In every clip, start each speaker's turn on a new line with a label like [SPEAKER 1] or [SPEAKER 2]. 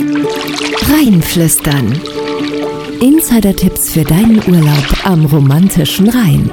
[SPEAKER 1] Rheinflüstern. Insider-Tipps für deinen Urlaub am romantischen Rhein.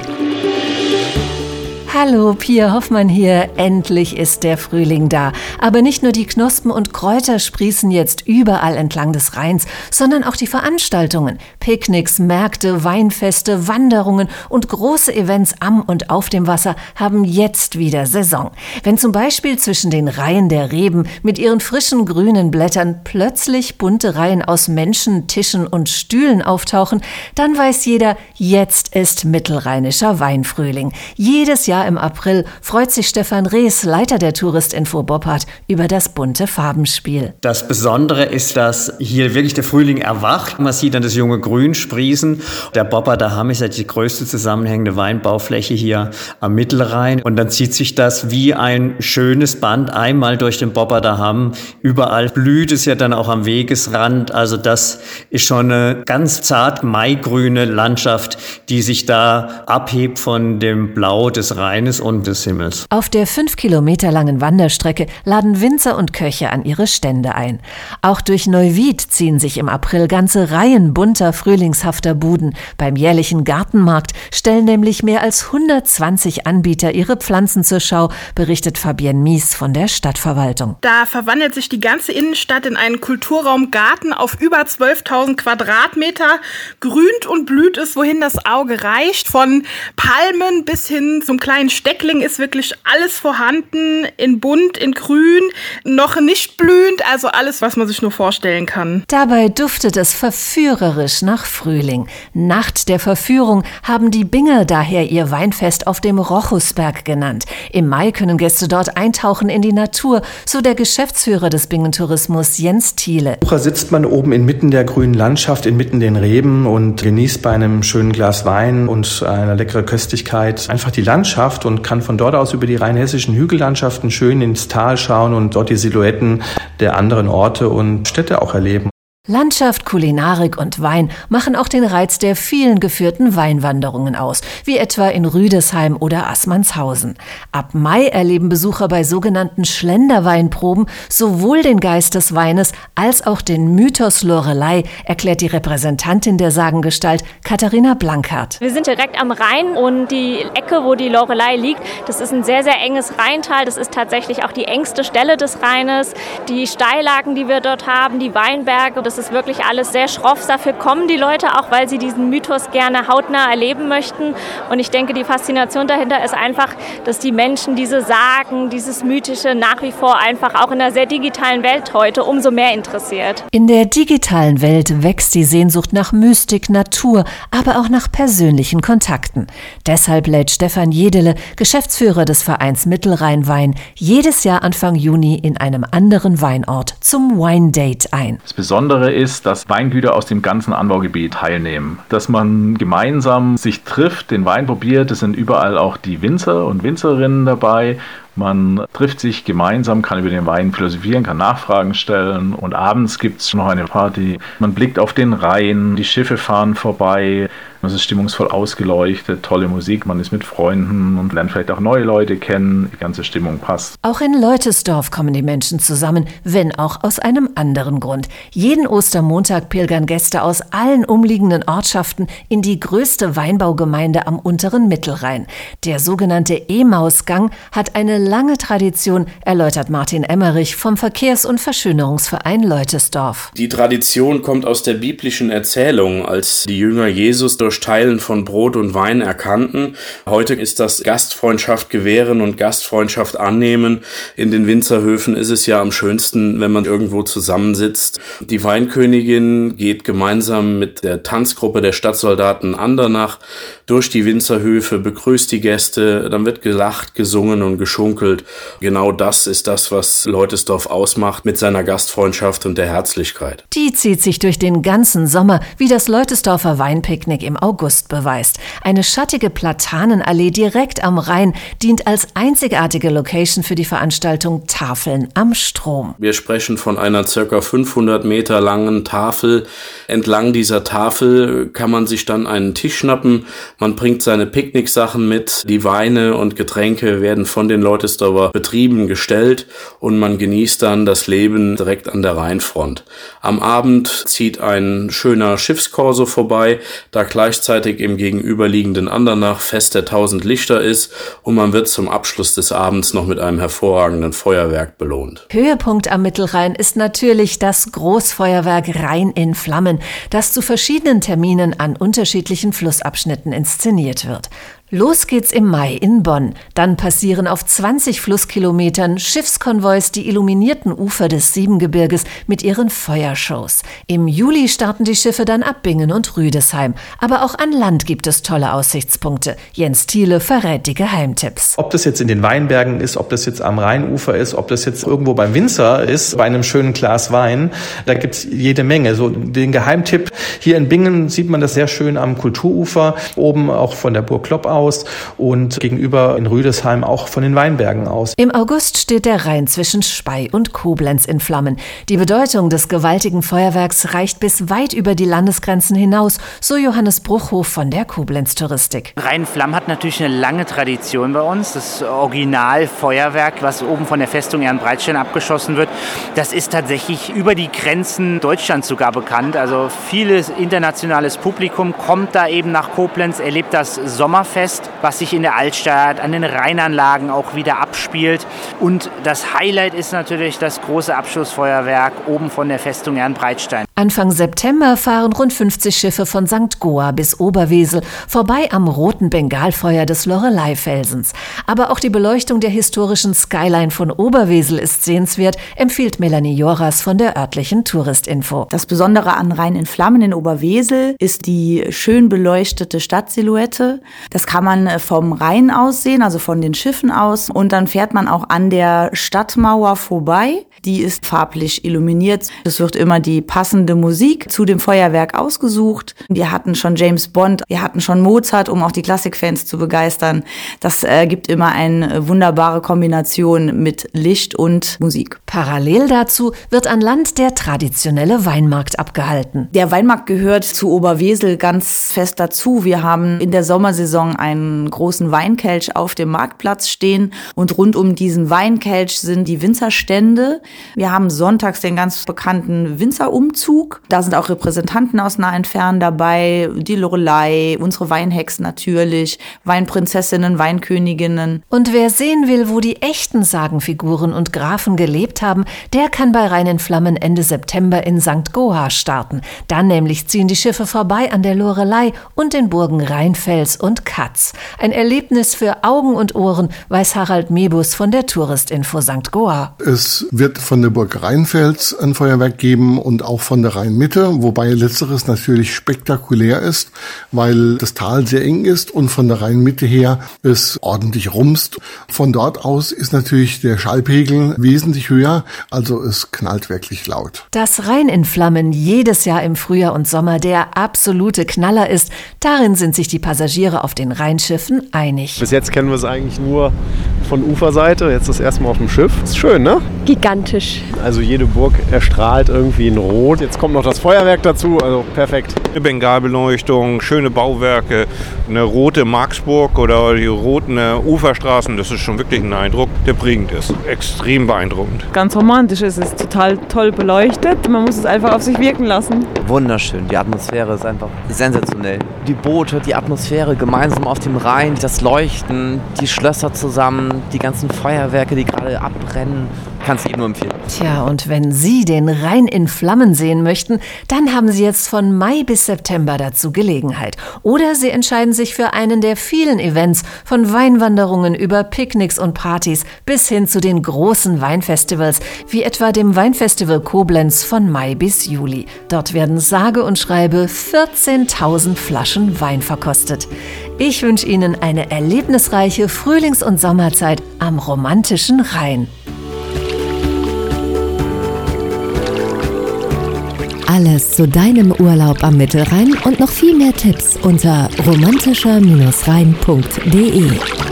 [SPEAKER 2] Hallo, Pia Hoffmann hier. Endlich ist der Frühling da. Aber nicht nur die Knospen und Kräuter sprießen jetzt überall entlang des Rheins, sondern auch die Veranstaltungen. Picknicks, Märkte, Weinfeste, Wanderungen und große Events am und auf dem Wasser haben jetzt wieder Saison. Wenn zum Beispiel zwischen den Reihen der Reben mit ihren frischen grünen Blättern plötzlich bunte Reihen aus Menschen, Tischen und Stühlen auftauchen, dann weiß jeder, jetzt ist mittelrheinischer Weinfrühling. Jedes Jahr im April freut sich Stefan Rees, Leiter der Touristinfo Boppard, über das bunte Farbenspiel.
[SPEAKER 3] Das Besondere ist, dass hier wirklich der Frühling erwacht. Man sieht dann das junge Grün sprießen. Der Boppard Daham ist ja die größte zusammenhängende Weinbaufläche hier am Mittelrhein. Und dann zieht sich das wie ein schönes Band einmal durch den Boppard Daham. Überall blüht es ja dann auch am Wegesrand. Also das ist schon eine ganz zart maigrüne Landschaft, die sich da abhebt von dem Blau des Rheins Rheines und des Himmels.
[SPEAKER 2] Auf der fünf Kilometer langen Wanderstrecke laden Winzer und Köche an ihre Stände ein. Auch durch Neuwied ziehen sich im April ganze Reihen bunter, frühlingshafter Buden. Beim jährlichen Gartenmarkt stellen nämlich mehr als 120 Anbieter ihre Pflanzen zur Schau, berichtet Fabienne Mies von der Stadtverwaltung.
[SPEAKER 4] Da verwandelt sich die ganze Innenstadt in einen Kulturraumgarten auf über 12.000 Quadratmeter. Grünt und blüht es, wohin das Auge reicht, von Palmen bis hin zum kleinen kleinen Steckling ist wirklich alles vorhanden, in bunt, in grün, noch nicht blühend, also alles, was man sich nur vorstellen kann.
[SPEAKER 2] Dabei duftet es verführerisch nach Frühling. Nacht der Verführung haben die Binger daher ihr Weinfest auf dem Rochusberg genannt. Im Mai können Gäste dort eintauchen in die Natur, so der Geschäftsführer des Bingentourismus Jens Thiele.
[SPEAKER 5] Da sitzt man oben inmitten der grünen Landschaft, inmitten den Reben und genießt bei einem schönen Glas Wein und einer leckeren Köstlichkeit einfach die Landschaft Landschaft und kann von dort aus über die rheinhessischen Hügellandschaften schön ins Tal schauen und dort die Silhouetten der anderen Orte und Städte auch erleben.
[SPEAKER 2] Landschaft, Kulinarik und Wein machen auch den Reiz der vielen geführten Weinwanderungen aus, wie etwa in Rüdesheim oder Assmannshausen. Ab Mai erleben Besucher bei sogenannten Schlenderweinproben sowohl den Geist des Weines als auch den Mythos Lorelei, erklärt die Repräsentantin der Sagengestalt Katharina Blankert.
[SPEAKER 6] Wir sind direkt am Rhein und die Ecke, wo die Lorelei liegt, das ist ein sehr, sehr enges Rheintal. Das ist tatsächlich auch die engste Stelle des Rheines. Die Steillagen, die wir dort haben, die Weinberge, das ist wirklich alles sehr schroff. Dafür kommen die Leute auch, weil sie diesen Mythos gerne hautnah erleben möchten. Und ich denke, die Faszination dahinter ist einfach, dass die Menschen diese Sagen, dieses Mythische nach wie vor einfach auch in einer sehr digitalen Welt heute umso mehr interessiert.
[SPEAKER 2] In der digitalen Welt wächst die Sehnsucht nach Mystik, Natur, aber auch nach persönlichen Kontakten. Deshalb lädt Stefan Jedele, Geschäftsführer des Vereins Mittelrhein-Wein, jedes Jahr Anfang Juni in einem anderen Weinort zum Wine Date ein.
[SPEAKER 7] Das Besondere Besondere ist, dass Weingüter aus dem ganzen Anbaugebiet teilnehmen. Dass man gemeinsam sich trifft, den Wein probiert. Es sind überall auch die Winzer und Winzerinnen dabei. Man trifft sich gemeinsam, kann über den Wein philosophieren, kann Nachfragen stellen und abends gibt es noch eine Party. Man blickt auf den Rhein, die Schiffe fahren vorbei, es ist stimmungsvoll ausgeleuchtet, tolle Musik, man ist mit Freunden und lernt vielleicht auch neue Leute kennen, die ganze Stimmung passt.
[SPEAKER 2] Auch in Leutesdorf kommen die Menschen zusammen, wenn auch aus einem anderen Grund. Jeden Ostermontag pilgern Gäste aus allen umliegenden Ortschaften in die größte Weinbaugemeinde am unteren Mittelrhein. Der sogenannte Emausgang hat eine lange Tradition, erläutert Martin Emmerich vom Verkehrs- und Verschönerungsverein Leutesdorf.
[SPEAKER 8] Die Tradition kommt aus der biblischen Erzählung, als die Jünger Jesus durch Teilen von Brot und Wein erkannten. Heute ist das Gastfreundschaft gewähren und Gastfreundschaft annehmen. In den Winzerhöfen ist es ja am schönsten, wenn man irgendwo zusammensitzt. Die Weinkönigin geht gemeinsam mit der Tanzgruppe der Stadtsoldaten Andernach durch die Winzerhöfe, begrüßt die Gäste, dann wird gelacht, gesungen und geschunkelt. Genau das ist das, was Leutesdorf ausmacht mit seiner Gastfreundschaft und der Herzlichkeit.
[SPEAKER 2] Die zieht sich durch den ganzen Sommer wie das Leutesdorfer Weinpicknick im August beweist. Eine schattige Platanenallee direkt am Rhein dient als einzigartige Location für die Veranstaltung Tafeln am Strom.
[SPEAKER 8] Wir sprechen von einer circa 500 Meter langen Tafel. Entlang dieser Tafel kann man sich dann einen Tisch schnappen. Man bringt seine Picknicksachen mit. Die Weine und Getränke werden von den Leutesdorfer Betrieben gestellt und man genießt dann das Leben direkt an der Rheinfront. Am Abend zieht ein schöner Schiffskorso vorbei, da gleichzeitig im gegenüberliegenden Andernach Fest der Tausend Lichter ist und man wird zum Abschluss des Abends noch mit einem hervorragenden Feuerwerk belohnt.
[SPEAKER 2] Höhepunkt am Mittelrhein ist natürlich das Großfeuerwerk Rhein in Flammen, das zu verschiedenen Terminen an unterschiedlichen Flussabschnitten inszeniert wird. Los geht's im Mai in Bonn. Dann passieren auf 20 Flusskilometern Schiffskonvois die illuminierten Ufer des Siebengebirges mit ihren Feuershows. Im Juli starten die Schiffe dann ab Bingen und Rüdesheim. Aber auch an Land gibt es tolle Aussichtspunkte. Jens Thiele verrät die Geheimtipps.
[SPEAKER 5] Ob das jetzt in den Weinbergen ist, ob das jetzt am Rheinufer ist, ob das jetzt irgendwo beim Winzer ist, bei einem schönen Glas Wein, da gibt's jede Menge. So den Geheimtipp, hier in Bingen sieht man das sehr schön am Kulturufer, oben auch von der Burg Klopp aus aus und gegenüber in Rüdesheim auch von den Weinbergen aus.
[SPEAKER 2] Im August steht der Rhein zwischen Spey und Koblenz in Flammen. Die Bedeutung des gewaltigen Feuerwerks reicht bis weit über die Landesgrenzen hinaus, so Johannes Bruchhof von der Koblenz Touristik.
[SPEAKER 9] Rhein-Flamm hat natürlich eine lange Tradition bei uns. Das Originalfeuerwerk, was oben von der Festung Ehrenbreitstein abgeschossen wird, das ist tatsächlich über die Grenzen Deutschlands sogar bekannt. Also vieles internationales Publikum kommt da eben nach Koblenz, erlebt das Sommerfest Fest, was sich in der Altstadt an den Rheinanlagen auch wieder abspielt. Und das Highlight ist natürlich das große Abschlussfeuerwerk oben von der Festung Ehrenbreitstein.
[SPEAKER 2] Anfang September fahren rund 50 Schiffe von St. Goa bis Oberwesel vorbei am roten Bengalfeuer des Lorelei-Felsens. Aber auch die Beleuchtung der historischen Skyline von Oberwesel ist sehenswert, empfiehlt Melanie Joras von der örtlichen Touristinfo.
[SPEAKER 10] Das Besondere an Rhein in Flammen in Oberwesel ist die schön beleuchtete Stadtsilhouette. Das kann man äh, vom Rhein aus sehen, also von den Schiffen aus. Und dann fährt man auch an der Stadtmauer vorbei. Die ist farblich illuminiert. Es wird immer die passende Musik zu dem Feuerwerk ausgesucht. Wir hatten schon James Bond, wir hatten schon Mozart, um auch die Klassikfans zu begeistern. Das äh, gibt immer eine wunderbare Kombination mit Licht und Musik.
[SPEAKER 2] Parallel dazu wird an Land der traditionelle Weinmarkt abgehalten.
[SPEAKER 10] Der Weinmarkt gehört zu Oberwesel ganz fest dazu. Wir haben in der Sommersaison einen großen Weinkelch auf dem Marktplatz stehen und rund um diesen Weinkelch sind die Winzerstände. Wir haben sonntags den ganz bekannten Winzerumzug. Da sind auch Repräsentanten aus nahen Fern dabei, die Lorelei, unsere Weinhexen natürlich, Weinprinzessinnen, Weinköniginnen.
[SPEAKER 2] Und wer sehen will, wo die echten Sagenfiguren und Grafen gelebt haben, der kann bei Rhein in Flammen Ende September in St. Goa starten. Dann nämlich ziehen die Schiffe vorbei an der Lorelei und den Burgen Rheinfels und Katz. Ein Erlebnis für Augen und Ohren, weiß Harald Mebus von der Touristinfo St. Goa.
[SPEAKER 11] Es wird von der Burg Rheinfels ein Feuerwerk geben und auch von der Rheinmitte, wobei letzteres natürlich spektakulär ist, weil das Tal sehr eng ist und von der Rheinmitte her es ordentlich rumst. Von dort aus ist natürlich der Schallpegel wesentlich höher, also es knallt wirklich laut.
[SPEAKER 2] Dass Rhein in Flammen jedes Jahr im Frühjahr und Sommer der absolute Knaller ist, darin sind sich die Passagiere auf den Rheinschiffen einig.
[SPEAKER 12] Bis jetzt kennen wir es eigentlich nur von Uferseite, jetzt das erste Mal auf dem Schiff. Ist schön, ne?
[SPEAKER 13] Gigantisch.
[SPEAKER 12] Tisch. Also jede Burg erstrahlt irgendwie in Rot. Jetzt kommt noch das Feuerwerk dazu, also perfekt.
[SPEAKER 14] Eine Bengalbeleuchtung, schöne Bauwerke, eine rote Marksburg oder die roten Uferstraßen, das ist schon wirklich ein Eindruck, der prägend ist. Extrem beeindruckend.
[SPEAKER 13] Ganz romantisch ist es, total toll beleuchtet. Man muss es einfach auf sich wirken lassen.
[SPEAKER 15] Wunderschön, die Atmosphäre ist einfach sensationell. Die Boote, die Atmosphäre gemeinsam auf dem Rhein, das Leuchten, die Schlösser zusammen, die ganzen Feuerwerke, die gerade abbrennen. Kann es Ihnen nur empfehlen.
[SPEAKER 2] Tja, und wenn Sie den Rhein in Flammen sehen möchten, dann haben Sie jetzt von Mai bis September dazu Gelegenheit. Oder Sie entscheiden sich für einen der vielen Events, von Weinwanderungen über Picknicks und Partys bis hin zu den großen Weinfestivals, wie etwa dem Weinfestival Koblenz von Mai bis Juli. Dort werden sage und schreibe 14.000 Flaschen Wein verkostet. Ich wünsche Ihnen eine erlebnisreiche Frühlings- und Sommerzeit am romantischen Rhein.
[SPEAKER 1] Alles zu deinem Urlaub am Mittelrhein und noch viel mehr Tipps unter romantischer-rhein.de.